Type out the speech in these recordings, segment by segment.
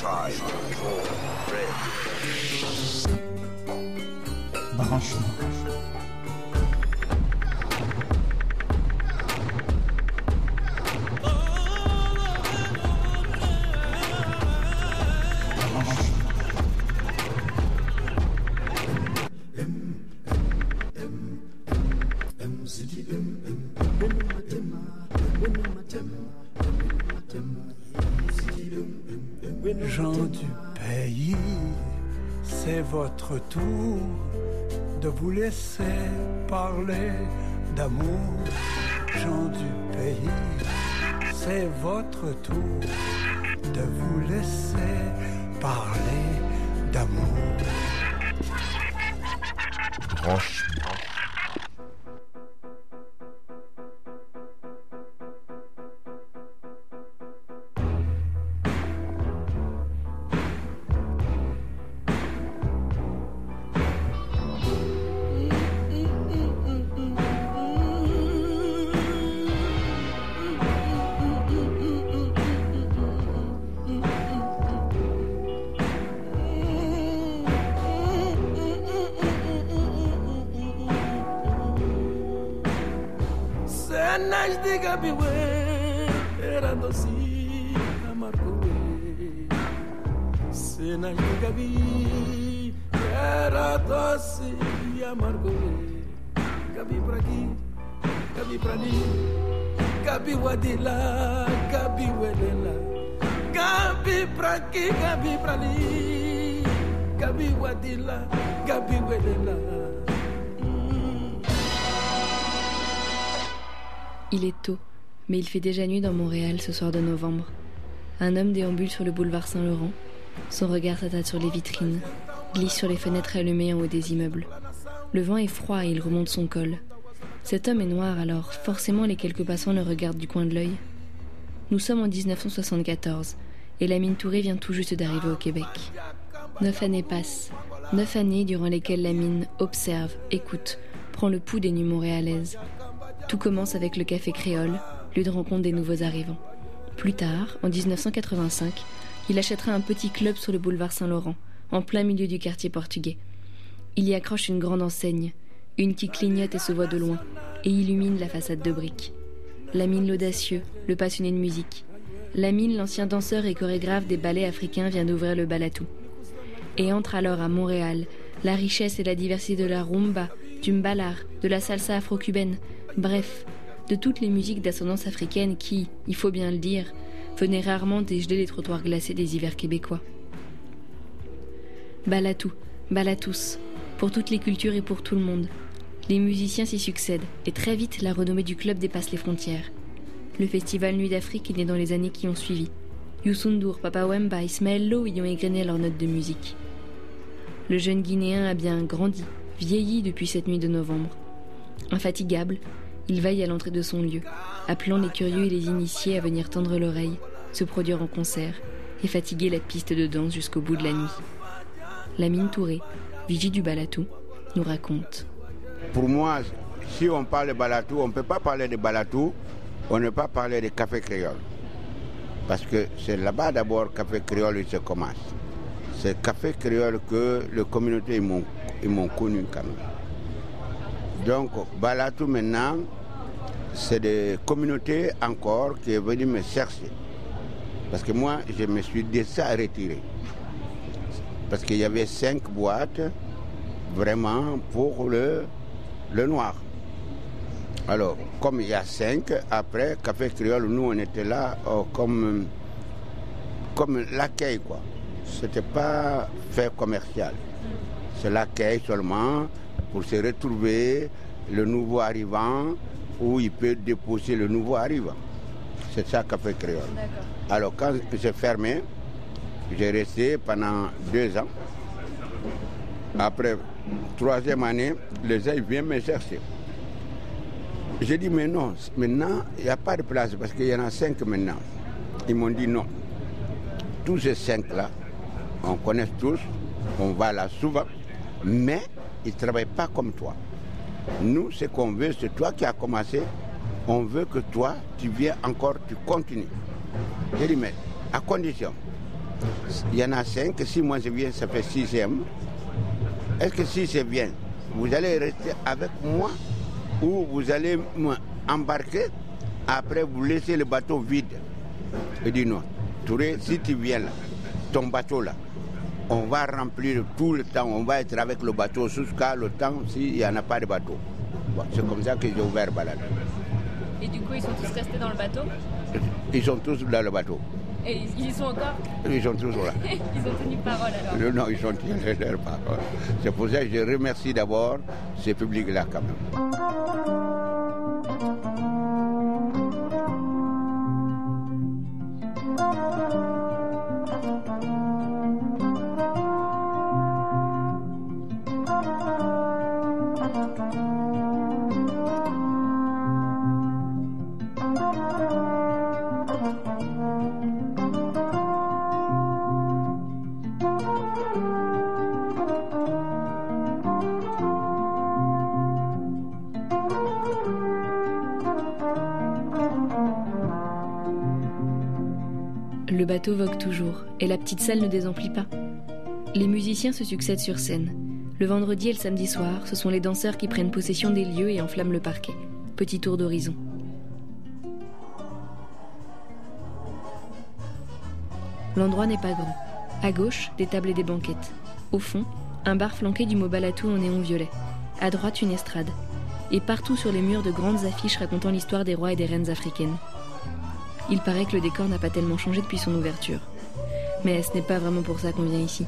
Tried, drawn, bred. Barrage. Laisser parler d'amour. Gens du pays, c'est votre tour de vous laisser parler d'amour. desde gabiwe erandosi amakuwe sena gabi erandosi amakuwe gabi bragi gabi brani gabi wadila gabi welela gabi bragi gabi brani gabi wadila gabi welela Il est tôt, mais il fait déjà nuit dans Montréal ce soir de novembre. Un homme déambule sur le boulevard Saint-Laurent. Son regard s'attarde sur les vitrines, glisse sur les fenêtres allumées en haut des immeubles. Le vent est froid et il remonte son col. Cet homme est noir, alors forcément les quelques passants le regardent du coin de l'œil. Nous sommes en 1974 et la mine Touré vient tout juste d'arriver au Québec. Neuf années passent, neuf années durant lesquelles la mine observe, écoute, prend le pouls des nuits montréalaises. Tout commence avec le Café Créole, lieu de rencontre des nouveaux arrivants. Plus tard, en 1985, il achètera un petit club sur le boulevard Saint-Laurent, en plein milieu du quartier portugais. Il y accroche une grande enseigne, une qui clignote et se voit de loin, et illumine la façade de briques. Lamine l'audacieux, le passionné de musique. Lamine, l'ancien danseur et chorégraphe des ballets africains, vient d'ouvrir le Balatou. Et entre alors à Montréal la richesse et la diversité de la rumba, du mbalar, de la salsa afro-cubaine, bref, de toutes les musiques d'ascendance africaine qui, il faut bien le dire, venaient rarement dégeler les trottoirs glacés des hivers québécois. Balatou, Balatous, pour toutes les cultures et pour tout le monde. Les musiciens s'y succèdent, et très vite la renommée du club dépasse les frontières. Le festival Nuit d'Afrique est né dans les années qui ont suivi. Youssou N'Dour, Papa Wemba, Ismaël Lo y ont égrené leurs notes de musique. Le jeune Guinéen a bien grandi, vieilli depuis cette nuit de novembre. Infatigable, il veille à l'entrée de son lieu, appelant les curieux et les initiés à venir tendre l'oreille, se produire en concert et fatiguer la piste de danse jusqu'au bout de la nuit. Lamine Touré, vigie du Balatou, nous raconte. Pour moi, si on parle de Balatou, on ne peut pas parler de Balatou, on ne peut pas parler de café créole. Parce que c'est là-bas d'abord café créole il se commence. C'est café créole que les communautés m'ont connu quand même. Donc Balatou maintenant, c'est des communautés encore qui est venu me chercher. Parce que moi, je me suis déjà retiré. Parce qu'il y avait cinq boîtes vraiment pour le, le noir. Alors, comme il y a cinq, après Café Créole, nous on était là euh, comme, comme l'accueil quoi. C'était pas fait commercial. C'est l'accueil seulement pour se retrouver le nouveau arrivant où il peut déposer le nouveau arrivant. C'est ça Café Créole. Alors quand j'ai fermé, j'ai resté pendant deux ans. Après troisième année, les gens viennent me chercher. J'ai dit, mais non, maintenant, il n'y a pas de place parce qu'il y en a cinq maintenant. Ils m'ont dit non. Tous ces cinq-là, on connaît tous, on va là souvent, mais ils ne travaillent pas comme toi. Nous, ce qu'on veut, c'est toi qui as commencé. On veut que toi, tu viens encore, tu continues. J'ai dit, mais à condition Il y en a cinq. Si moi je viens, ça fait sixième. Est-ce que si c'est bien, vous allez rester avec moi ou vous allez m'embarquer? Après vous laisser le bateau vide Je dis non. Touré, si tu viens là, ton bateau là, on va remplir tout le temps, on va être avec le bateau jusqu'à le temps s'il n'y en a pas de bateau. Bon, c'est comme ça que j'ai ouvert Balade. Et du coup, ils sont tous restés dans le bateau? Ils sont tous dans le bateau. Et ils y sont encore? Ils sont toujours là. Ils ont tenu parole alors Non, ils ont tenu leur parole. C'est pour ça que je remercie d'abord ce public-là quand même. Bateau vogue toujours, et la petite salle ne désemplit pas. Les musiciens se succèdent sur scène. Le vendredi et le samedi soir, ce sont les danseurs qui prennent possession des lieux et enflamment le parquet. Petit tour d'horizon. L'endroit n'est pas grand. À gauche, des tables et des banquettes. Au fond, un bar flanqué du mot Balatou en néon violet. À droite, une estrade. Et partout sur les murs, de grandes affiches racontant l'histoire des rois et des reines africaines. Il paraît que le décor n'a pas tellement changé depuis son ouverture. Mais ce n'est pas vraiment pour ça qu'on vient ici.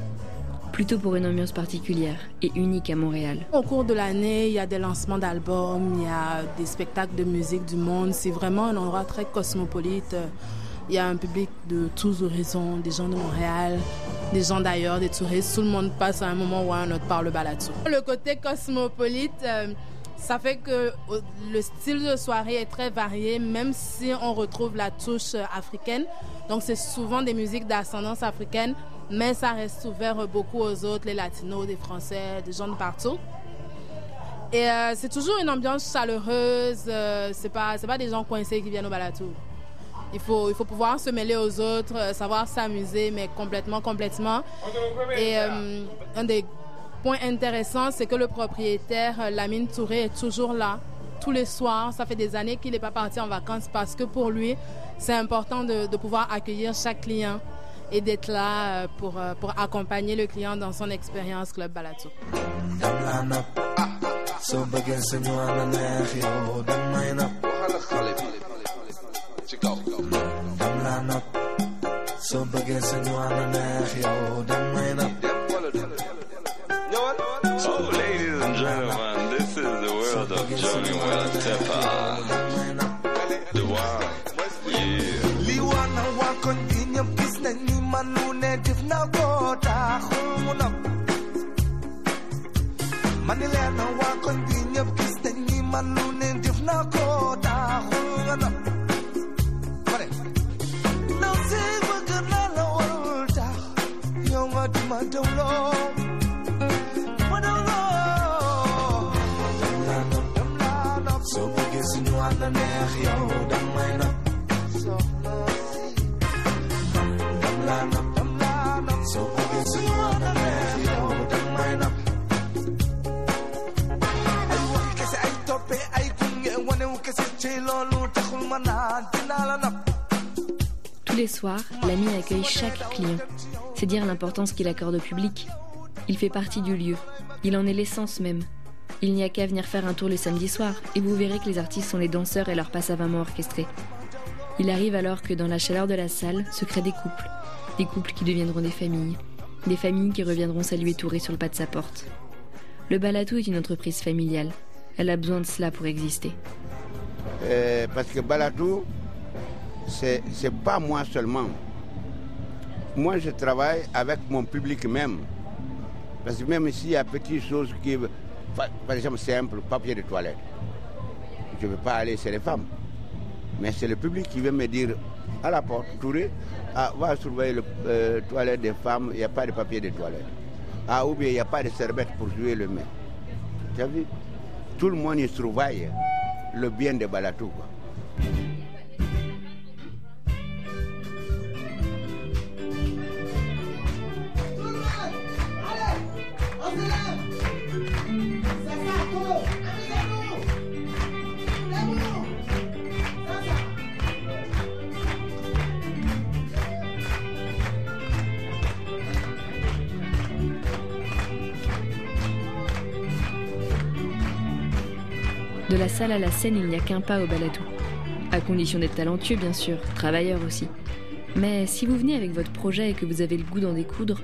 Plutôt pour une ambiance particulière et unique à Montréal. Au cours de l'année, il y a des lancements d'albums, il y a des spectacles de musique du monde. C'est vraiment un endroit très cosmopolite. Il y a un public de tous horizons, des gens de Montréal, des gens d'ailleurs, des touristes. Tout le monde passe à un moment ou à un autre par le. Le côté cosmopolite, euh, ça fait que le style de soirée est très varié, même si on retrouve la touche africaine. Donc c'est souvent des musiques d'ascendance africaine, mais ça reste ouvert beaucoup aux autres, les latinos, des français, des gens de partout. Et euh, c'est toujours une ambiance chaleureuse, euh, c'est pas, pas des gens coincés qui viennent au balatou. Il faut, il faut pouvoir se mêler aux autres, euh, savoir s'amuser, mais complètement, complètement. Et euh, un des points intéressants, c'est que le propriétaire, euh, Lamine Touré, est toujours là, tous les soirs. Ça fait des années qu'il n'est pas parti en vacances parce que pour lui, c'est important de, pouvoir accueillir chaque client et d'être là pour, pour accompagner le client dans son expérience Club Balatou. Oh, ladies and gentlemen, this is the world of Johnny Well Tepa. Tous les soirs, l'ami accueille chaque client. C'est dire l'importance qu'il accorde au public. Il fait partie du lieu. Il en est l'essence même. Il n'y a qu'à venir faire un tour le samedi soir et vous verrez que les artistes sont les danseurs et leur passe à vraiment orchestré. Il arrive alors que dans la chaleur de la salle se créent des couples. Des couples qui deviendront des familles. Des familles qui reviendront saluer Touré sur le pas de sa porte. Le Balatou est une entreprise familiale. Elle a besoin de cela pour exister. Euh, parce que Balatou, c'est pas moi seulement. Moi, je travaille avec mon public même. Parce que même s'il y a petites choses qui... Par exemple, simple, papier de toilette. Je ne veux pas aller chez les femmes. Mais c'est le public qui vient me dire à la porte, Touré, ah, va surveiller le euh, toilette des femmes, il n'y a pas de papier de toilette. Ah, ou bien il n'y a pas de serviette pour jouer le main. Tu as vu? Tout le monde y surveille le bien de Balatou. Salle à la scène, il n'y a qu'un pas au baladou. À condition d'être talentueux, bien sûr, travailleur aussi. Mais si vous venez avec votre projet et que vous avez le goût d'en découdre,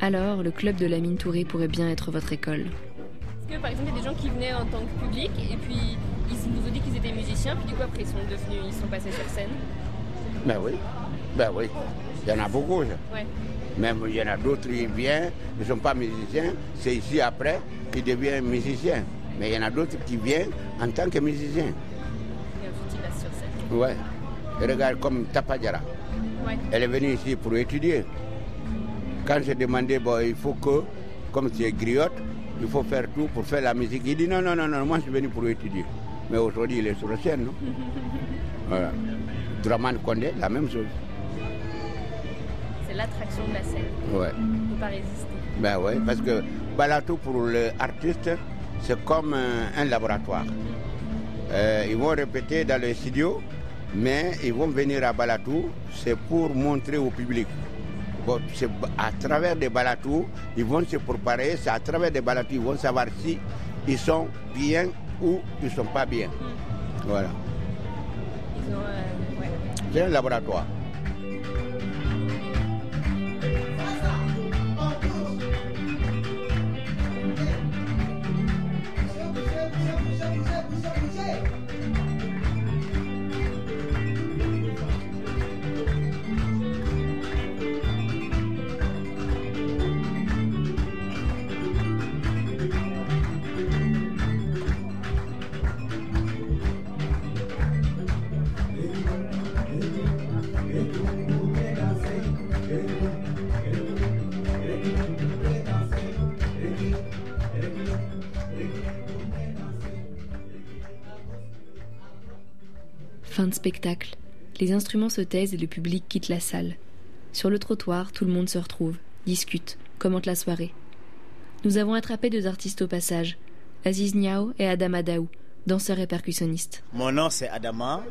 alors le club de la mine Touré pourrait bien être votre école. Est-ce que par exemple il y a des gens qui venaient en tant que public et puis ils nous ont dit qu'ils étaient musiciens, puis du coup après ils sont devenus, ils sont passés sur scène Ben oui, ben oui. Il y en a beaucoup. ça. Ouais. Même il y en a d'autres qui viennent, ils ne sont pas musiciens, c'est ici après qu'ils deviennent musiciens. Mais il y en a d'autres qui viennent en tant que musiciens. Et ensuite sur scène. Ouais. Et regarde comme Tapadjara. Ouais. Elle est venue ici pour étudier. Quand j'ai demandé, bon, il faut que, comme c'est griotte, il faut faire tout pour faire la musique. Il dit non, non, non, non, moi je suis venu pour étudier. Mais aujourd'hui, il est sur la scène, non? Voilà. Draman Condé, la même chose. C'est l'attraction de la scène. Ouais. On ne peut pas résister. Ben oui, parce que Balatou pour l'artiste, c'est comme un, un laboratoire. Euh, ils vont répéter dans le studio, mais ils vont venir à Balatou, c'est pour montrer au public. Bon, c'est à travers des Balatou, ils vont se préparer, c'est à travers des Balatou, ils vont savoir si ils sont bien ou ils ne sont pas bien. Voilà. Ils ont, euh, ouais. C'est un laboratoire. Fin de spectacle. Les instruments se taisent et le public quitte la salle. Sur le trottoir, tout le monde se retrouve, discute, commente la soirée. Nous avons attrapé deux artistes au passage, Aziz Niao et Adama Daou, danseurs et percussionnistes. Mon nom c'est Adama,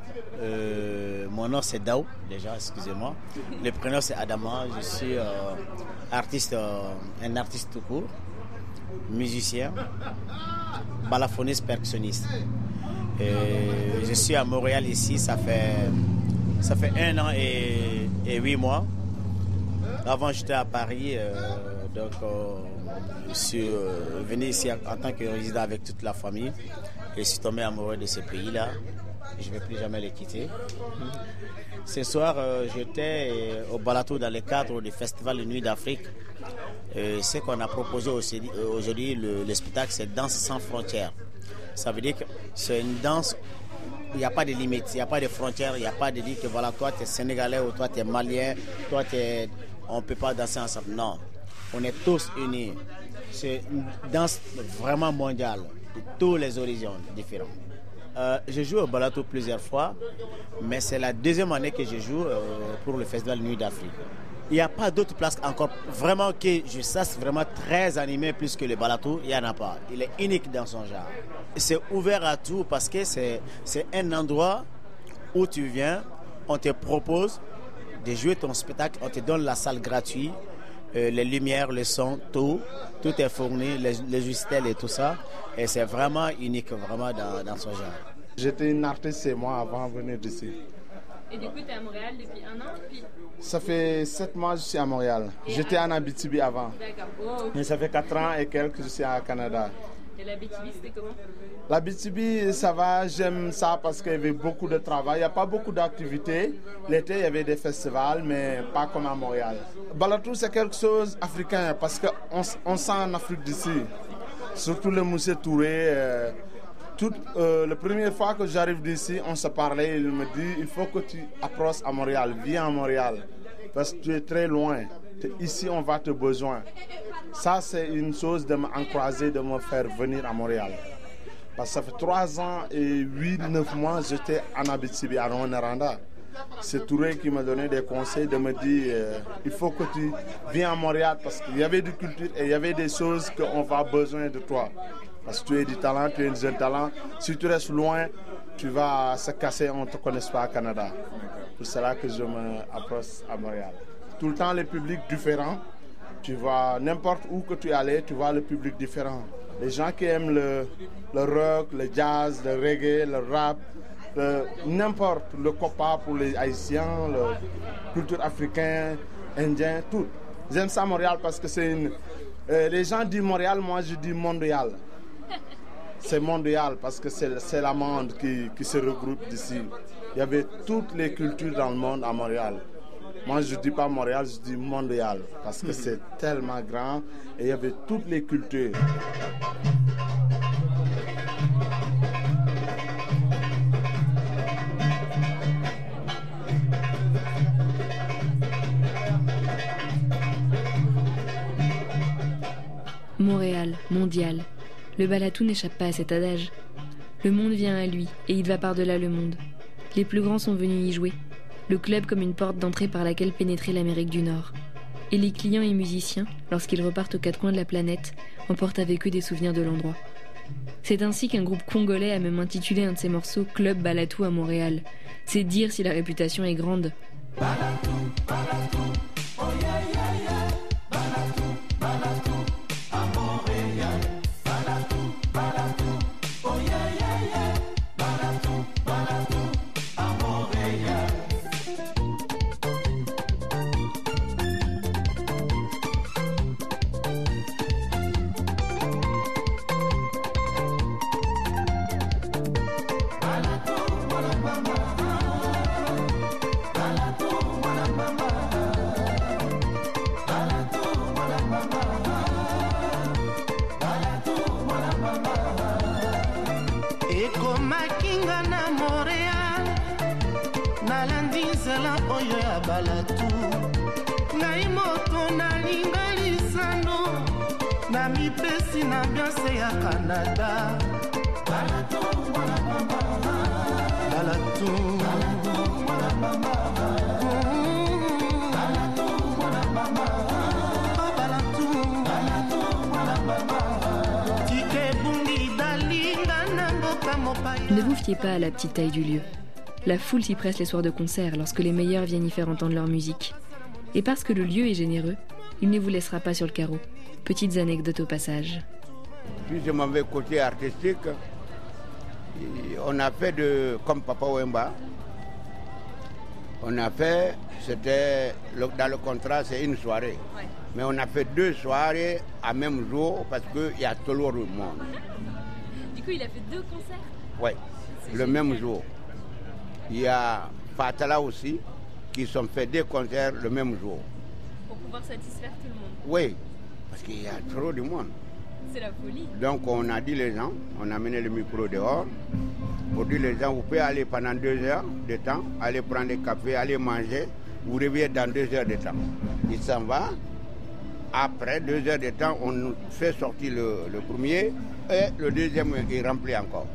euh, mon nom c'est Daou, déjà, excusez-moi. Le prénom c'est Adama, je suis euh, artiste, euh, un artiste tout court, musicien, balafoniste, percussionniste. Je suis à Montréal ici, ça fait, ça fait un an et, et huit mois. Avant j'étais à Paris, euh, donc euh, je suis euh, venu ici en tant que résident avec toute la famille. Et je suis tombé amoureux de ce pays-là. Je ne vais plus jamais le quitter. Ce soir, j'étais au Balatou dans le cadre du Festival de Nuit d'Afrique. Ce qu'on a proposé aujourd'hui, le, le spectacle, c'est Danse sans frontières. Ça veut dire que c'est une danse il n'y a pas de limites, il n'y a pas de frontières, il n'y a pas de dire que voilà, toi tu es sénégalais ou toi tu es malien, toi tu es... on ne peut pas danser ensemble. Non, on est tous unis. C'est une danse vraiment mondiale, de tous les horizons différents. Euh, je joue au Balato plusieurs fois, mais c'est la deuxième année que je joue euh, pour le Festival Nuit d'Afrique. Il n'y a pas d'autre place encore vraiment que je sache vraiment très animé plus que le Balatou. Il n'y en a pas. Il est unique dans son genre. C'est ouvert à tout parce que c'est un endroit où tu viens, on te propose de jouer ton spectacle, on te donne la salle gratuite, euh, les lumières, le son, tout, tout est fourni, les, les et tout ça. Et c'est vraiment unique, vraiment dans, dans son genre. J'étais une artiste moi avant de venir d'ici. Et du coup, tu es à Montréal depuis un an puis... Ça fait sept mois que je suis à Montréal. J'étais en Abitibi avant. D'accord. Mais ça fait quatre ans et quelques que je suis à Canada. Et la BTV, c'était comment? L'Abitibi, ça va, j'aime ça parce qu'il y avait beaucoup de travail. Il n'y a pas beaucoup d'activités. L'été, il y avait des festivals, mais pas comme à Montréal. Balatou, c'est quelque chose africain parce qu'on on sent en Afrique d'ici. Surtout le Moussé Touré. euh, tout, euh, la première fois que j'arrive d'ici, on se parlait. Il me dit il faut que tu approches à Montréal, viens à Montréal. Parce que tu es très loin. Ici, on va te besoin. Ça, c'est une chose de m'encourager, de me faire venir à Montréal. Parce que ça fait trois ans et huit, neuf mois, j'étais en Abitibi, à Rwanda. C'est Touré qui m'a donné des conseils, de me dire euh, il faut que tu viennes à Montréal parce qu'il y avait du culture et il y avait des choses qu'on va besoin de toi. Parce que tu es du talent, tu es un jeune talent. Si tu restes loin, tu vas se casser, on ne te connaît pas au Canada. C'est cela que je m'approche à Montréal. Tout le temps, les publics différents. Tu vois, n'importe où que tu allé, tu vois le public différent. Les gens qui aiment le, le rock, le jazz, le reggae, le rap, n'importe, le copa pour les Haïtiens, la culture africaine, indien, tout. J'aime ça Montréal parce que c'est une... euh, les gens disent Montréal, moi je dis mondial. C'est mondial parce que c'est c'est la monde qui, qui se regroupe d'ici. Il y avait toutes les cultures dans le monde à Montréal. Moi, je ne dis pas Montréal, je dis mondial parce que c'est tellement grand et il y avait toutes les cultures. Montréal, mondial. Le balatou n'échappe pas à cet adage. Le monde vient à lui, et il va par-delà le monde. Les plus grands sont venus y jouer. Le club comme une porte d'entrée par laquelle pénétrer l'Amérique du Nord. Et les clients et musiciens, lorsqu'ils repartent aux quatre coins de la planète, emportent avec eux des souvenirs de l'endroit. C'est ainsi qu'un groupe congolais a même intitulé un de ses morceaux Club Balatou à Montréal. C'est dire si la réputation est grande. ekomakinga Ne vous fiez pas à la petite taille du lieu. La foule s'y presse les soirs de concert lorsque les meilleurs viennent y faire entendre leur musique. Et parce que le lieu est généreux, il ne vous laissera pas sur le carreau. Petites anecdotes au passage. Puis je m'en vais côté artistique. On a fait de, comme Papa Wemba, on a fait, c'était, dans le contrat, c'est une soirée. Mais on a fait deux soirées à même jour parce qu'il y a toujours le monde. Coup, il a fait deux concerts. Oui, le génial. même jour. Il y a Fatala aussi, qui sont fait des concerts le même jour. Pour pouvoir satisfaire tout le monde. Oui, parce qu'il y a trop de monde. C'est la folie. Donc on a dit les gens, on a mené le micro dehors pour dire les gens, vous pouvez aller pendant deux heures de temps, aller prendre des cafés, aller manger, vous revenez dans deux heures de temps. Il s'en va. Après deux heures de temps, on fait sortir le, le premier et le deuxième est rempli encore.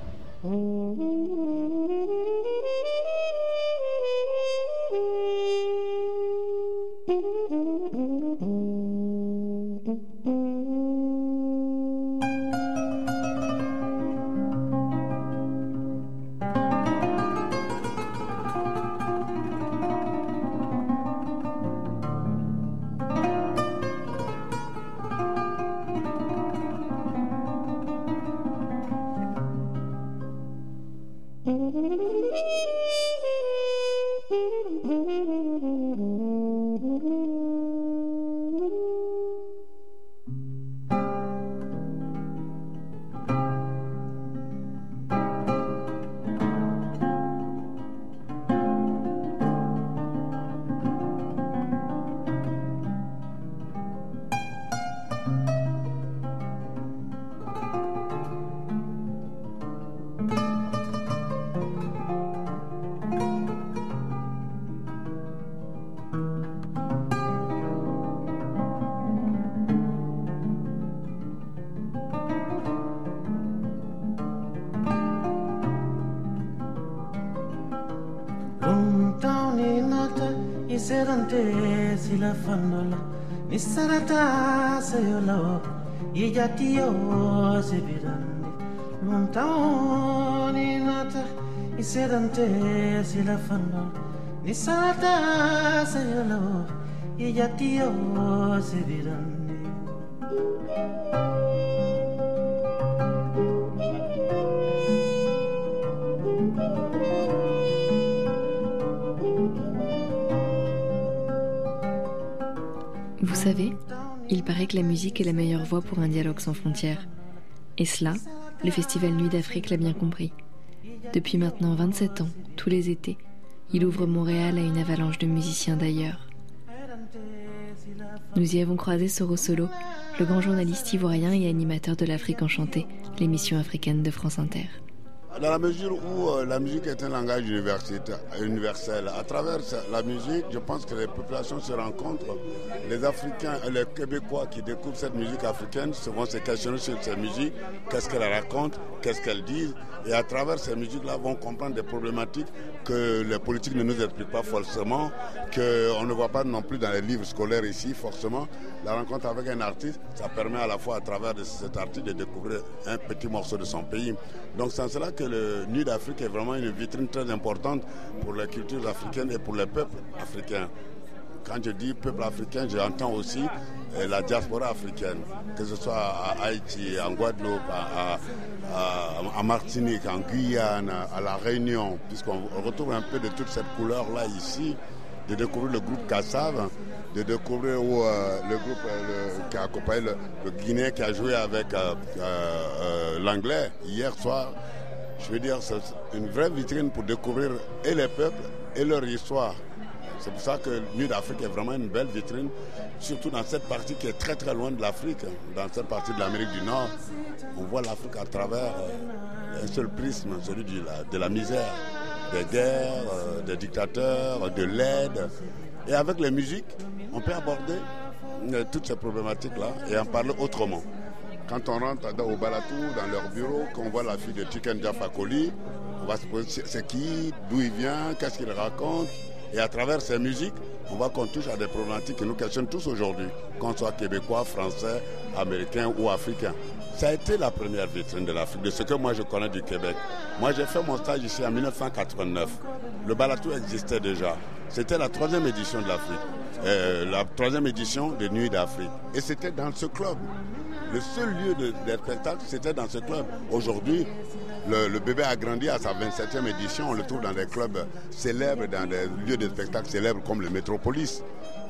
te sila fandola ni sarata sayolo ye jatiyo sebirande montawoni nata isedante sila fandola ni sarata sayolo ye se sebirande savez, il paraît que la musique est la meilleure voie pour un dialogue sans frontières. Et cela, le Festival Nuit d'Afrique l'a bien compris. Depuis maintenant 27 ans, tous les étés, il ouvre Montréal à une avalanche de musiciens d'ailleurs. Nous y avons croisé Soro Solo, le grand journaliste ivoirien et animateur de l'Afrique enchantée, l'émission africaine de France Inter. Dans la mesure où euh, la musique est un langage universel, à travers la musique, je pense que les populations se rencontrent. Les Africains, les Québécois qui découvrent cette musique africaine vont se questionner sur cette musique, qu'est-ce qu'elle raconte, qu'est-ce qu'elle dit, et à travers ces musiques-là vont comprendre des problématiques que les politiques ne nous expliquent pas forcément, qu'on ne voit pas non plus dans les livres scolaires ici forcément. La rencontre avec un artiste, ça permet à la fois à travers cet artiste de découvrir un petit morceau de son pays. Donc c'est en cela que le Nuit d'Afrique est vraiment une vitrine très importante pour la culture africaine et pour les peuples africains. Quand je dis peuple africain, j'entends aussi euh, la diaspora africaine, que ce soit à Haïti, en Guadeloupe, à, Martinique, en Guyane, à La Réunion, puisqu'on retrouve un peu de toute cette couleur-là ici, de découvrir le groupe Kassav, de découvrir euh, le groupe euh, qui a accompagné le, le, Guinéen qui a joué avec l'anglais hier soir. Je veux dire, c'est une vraie vitrine pour découvrir et les peuples et leur histoire. C'est pour ça que Nuit d'Afrique est vraiment une belle vitrine, surtout dans cette partie qui est très très loin de l'Afrique, dans cette partie de l'Amérique du Nord. On voit l'Afrique à travers euh, un seul prisme, celui de la, de la misère, des guerres, euh, des dictateurs, de l'aide. Et avec les musiques, on peut aborder euh, toutes ces problématiques-là et en parler autrement. Quand on rentre au Balatou, dans leur bureau, qu'on voit la fille de Chicken Jaffa on va se poser c'est qui, d'où il vient, qu'est-ce qu'il raconte. Et à travers ces musiques, on voit qu'on touche à des problématiques qui nous questionnent tous aujourd'hui, qu'on soit québécois, français, américain ou africain. Ça a été la première vitrine de l'Afrique, de ce que moi je connais du Québec. Moi j'ai fait mon stage ici en 1989. Le Balatou existait déjà. C'était la troisième édition de l'Afrique, euh, la troisième édition des Nuits d'Afrique. Et c'était dans ce club. Le seul lieu de, de spectacle, c'était dans ce club. Aujourd'hui, le, bébé a grandi à sa 27e édition. On le trouve dans des clubs célèbres, dans des lieux de spectacle célèbres comme le Métropolis.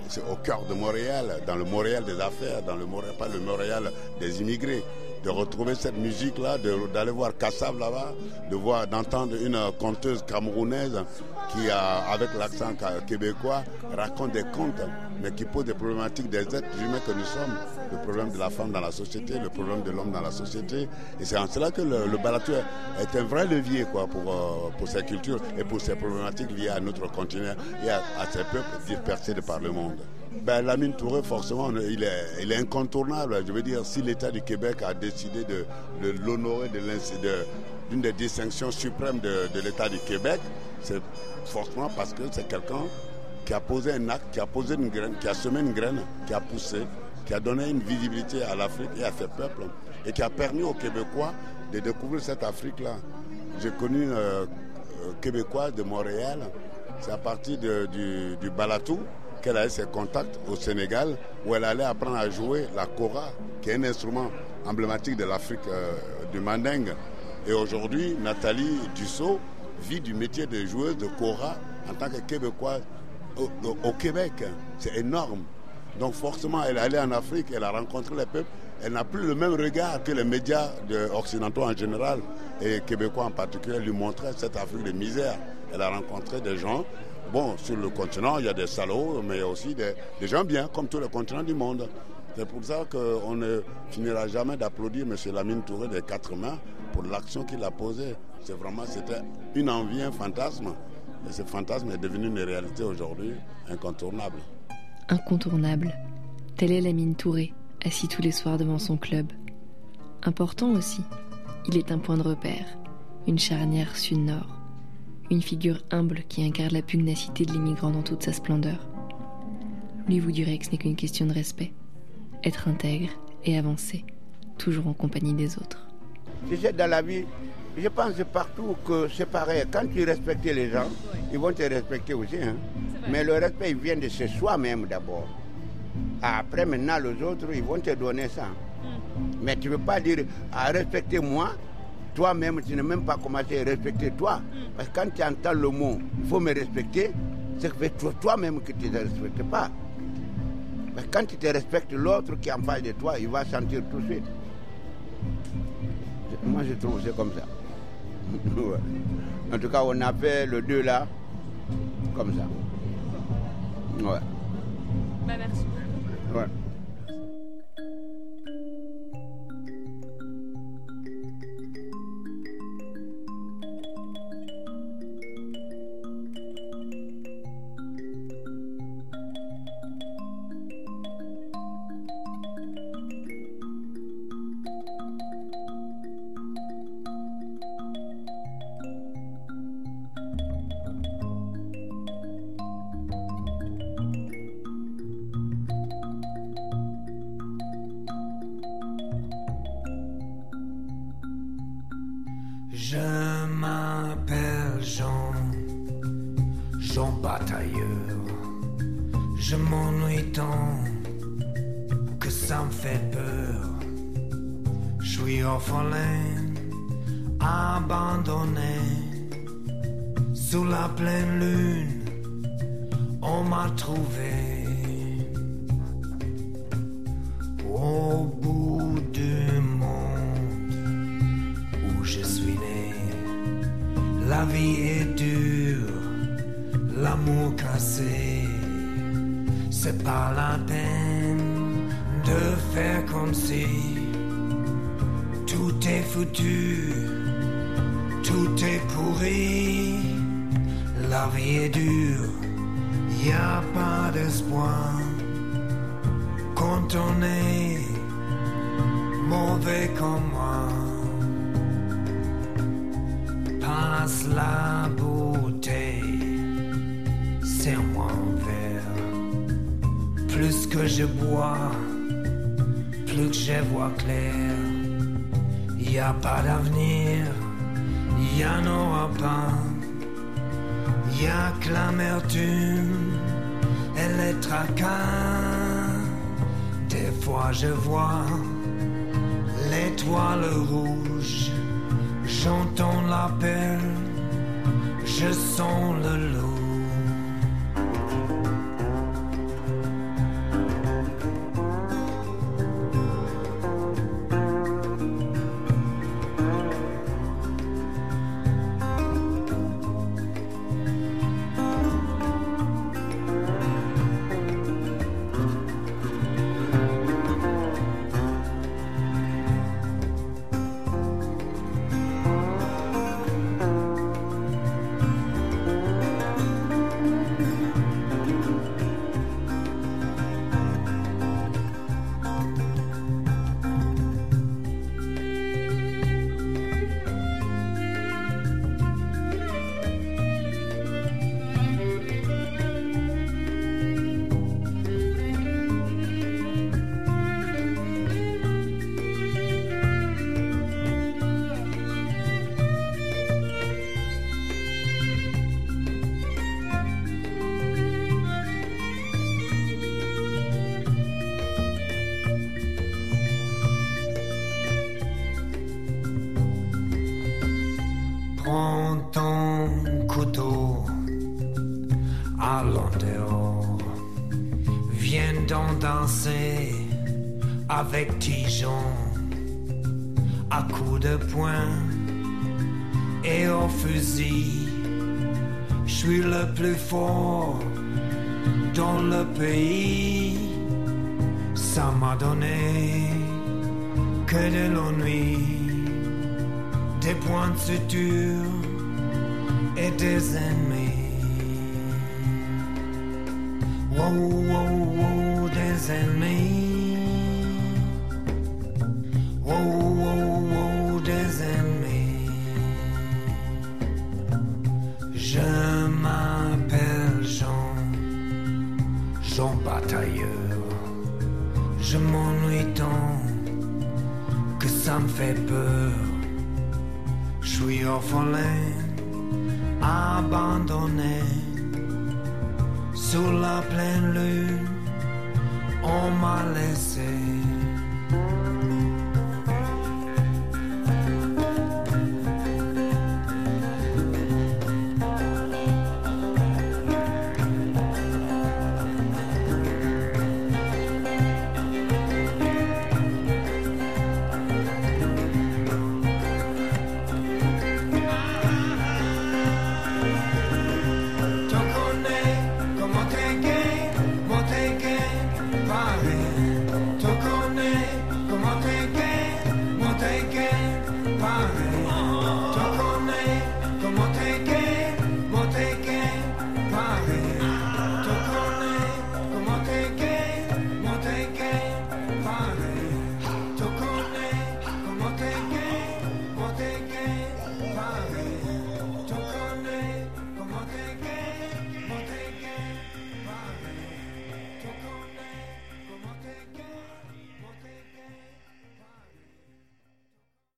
C'est au cœur de Montréal, dans le Montréal des affaires, dans le Montréal, pas le Montréal des immigrés. De retrouver cette musique-là, d'aller voir Kassav là-bas, de voir, d'entendre une conteuse camerounaise qui, a, avec l'accent québécois, raconte des contes, mais qui pose des problématiques des êtres humains que nous sommes le problème de la femme dans la société, le problème de l'homme dans la société. Et c'est en cela que le, le est un vrai levier quoi, pour, euh, pour ces cultures et pour ces problématiques liées à notre continent et à, ces peuples dispersés de par le monde. Ben, Lamine Touré, forcément, il est, incontournable. Je veux dire, si l'État du Québec a décidé de, l'honorer de d'une des distinctions suprêmes de, l'État du Québec, c'est forcément parce que c'est quelqu'un qui a posé un acte, qui a posé une graine, qui a semé une graine, qui a poussé, qui a donné une visibilité à l'Afrique et à ses peuples et qui a permis aux Québécois de découvrir cette Afrique-là. J'ai connu euh, euh, Québécois de Montréal, c'est à partir du Balatou qu'elle a eu ses contacts au Sénégal où elle allait apprendre à jouer la kora, qui est un instrument emblématique de l'Afrique euh, du Mandingue. Et aujourd'hui, Nathalie Dussault vit du métier de joueuse de kora en tant que Québécois au Québec. C'est énorme. Donc forcément, elle est allée en Afrique, elle a rencontré les peuples. Elle n'a plus le même regard que les médias occidentaux en général et québécois en particulier lui montraient cette Afrique de misère. Elle a rencontré des gens. Bon, sur le continent, il y a des salauds, mais il y a aussi des, gens bien, comme tous les continents du monde. C'est pour ça qu'on ne finira jamais d'applaudir M. Lamine Touré des quatre mains pour l'action qu'il a posée. C'est vraiment, c'était une envie, un fantasme. Et ce fantasme est devenu une réalité aujourd'hui incontournable incontournable. Telle est Lamine Touré, assis tous les soirs devant son club. Important aussi, il est un point de repère, une charnière sud-nord, une figure humble qui incarne la pugnacité de l'immigrant dans toute sa splendeur. Lui vous direz que ce n'est qu'une question de respect, être intègre et avancer, toujours en compagnie des autres. Tu dans la vie, je pense partout que c'est pareil. Quand tu respectes les gens, ils vont te respecter aussi. Hein. Mais le respect, il vient de chez soi-même d'abord. Après, maintenant, les autres, ils vont te donner ça. Hmm. Mais tu ne veux pas dire, à ah, respecter moi, toi-même, tu n'as même pas commencé à respecter toi. Parce que quand tu entends le mot, il faut me respecter, c'est que toi-même que tu ne respectes pas. Mais quand tu te respectes, l'autre qui est en face de toi, il va sentir tout de suite. Moi, je trouve que c'est comme ça. En tout cas, on a fait le deux là, comme ça. Ouais. Bah, merci. ouais. Batailleur. Je m'ennuie tant que ça me fait peur. Je suis orphelin, abandonné, sous la pleine lune. On m'a trouvé au bout du monde où je suis né. La vie est l'amour cassé. C'est pas la peine de faire comme si tout est foutu, tout est pourri. La vie est dure, y a pas d'espoir quand on est mauvais comme moi. Passe la bouteille, que je bois, plus que je vois clair. Y a pas d'avenir, y en aura pas. Y a que l'amertume et les tracas. Des fois je vois l'étoile rouge, j'entends l'appel, je sens le loup. Fusil. Je suis le plus fort dans le pays. Ça m'a donné que de l'ennui des points de suture et des ennemis. Wow, wow, wow, des ennemis. Wow, Je m'appelle Jean, Jean Batailleur. Je m'ennuie tant que ça me fait peur. Je suis orphelin, abandonné, sous la pleine lune, on m'a laissé.